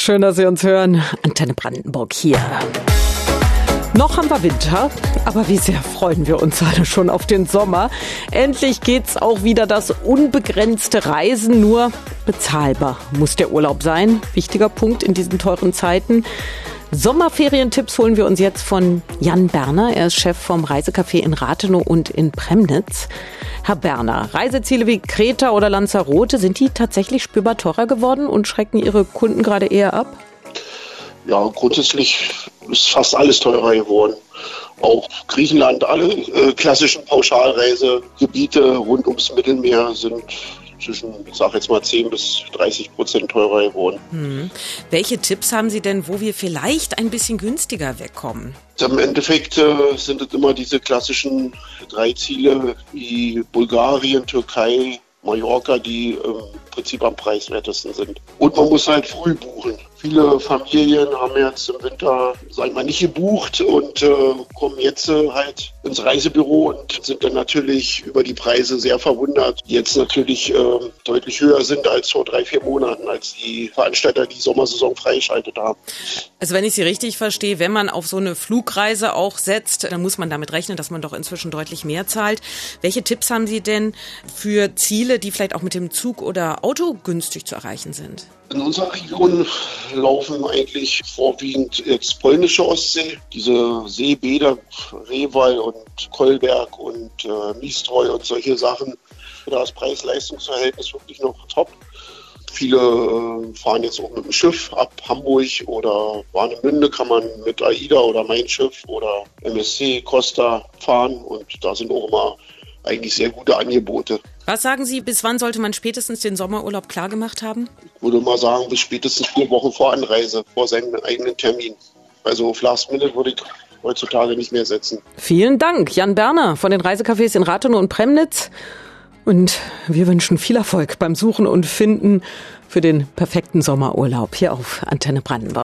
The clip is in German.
Schön, dass Sie uns hören. Antenne Brandenburg hier. Noch haben wir Winter, aber wie sehr freuen wir uns alle schon auf den Sommer. Endlich geht's auch wieder das unbegrenzte Reisen, nur bezahlbar muss der Urlaub sein. Wichtiger Punkt in diesen teuren Zeiten. Sommerferientipps holen wir uns jetzt von Jan Berner. Er ist Chef vom Reisecafé in Rathenow und in Premnitz. Herr Berner, Reiseziele wie Kreta oder Lanzarote, sind die tatsächlich spürbar teurer geworden und schrecken Ihre Kunden gerade eher ab? Ja, grundsätzlich ist fast alles teurer geworden. Auch Griechenland, alle äh, klassischen Pauschalreisegebiete rund ums Mittelmeer sind zwischen, ich sage jetzt mal, 10 bis 30 Prozent teurer geworden. Hm. Welche Tipps haben Sie denn, wo wir vielleicht ein bisschen günstiger wegkommen? Im Endeffekt äh, sind es immer diese klassischen drei Ziele wie Bulgarien, Türkei, Mallorca, die im Prinzip am preiswertesten sind. Und man muss halt früh buchen. Viele Familien haben jetzt im Winter, sagen wir nicht gebucht und äh, kommen jetzt äh, halt ins Reisebüro und sind dann natürlich über die Preise sehr verwundert, die jetzt natürlich äh, deutlich höher sind als vor drei, vier Monaten, als die Veranstalter die Sommersaison freigeschaltet haben. Also wenn ich Sie richtig verstehe, wenn man auf so eine Flugreise auch setzt, dann muss man damit rechnen, dass man doch inzwischen deutlich mehr zahlt. Welche Tipps haben Sie denn für Ziele, die vielleicht auch mit dem Zug oder Auto günstig zu erreichen sind? In unserer Region laufen eigentlich vorwiegend jetzt polnische Ostsee, diese Seebäder, Rewal und Kolberg und äh, Mistreu und solche Sachen. Da ist Preis-Leistungs-Verhältnis wirklich noch top. Viele äh, fahren jetzt auch mit dem Schiff ab Hamburg oder Warnemünde kann man mit AIDA oder Mein Schiff oder MSC Costa fahren und da sind auch immer eigentlich sehr gute Angebote. Was sagen Sie, bis wann sollte man spätestens den Sommerurlaub klargemacht haben? Würde mal sagen, bis spätestens vier Wochen vor Anreise, vor seinem eigenen Termin. Also auf Last Minute würde ich heutzutage nicht mehr setzen. Vielen Dank, Jan Berner von den Reisecafés in Rathenow und Premnitz. Und wir wünschen viel Erfolg beim Suchen und Finden für den perfekten Sommerurlaub hier auf Antenne Brandenburg.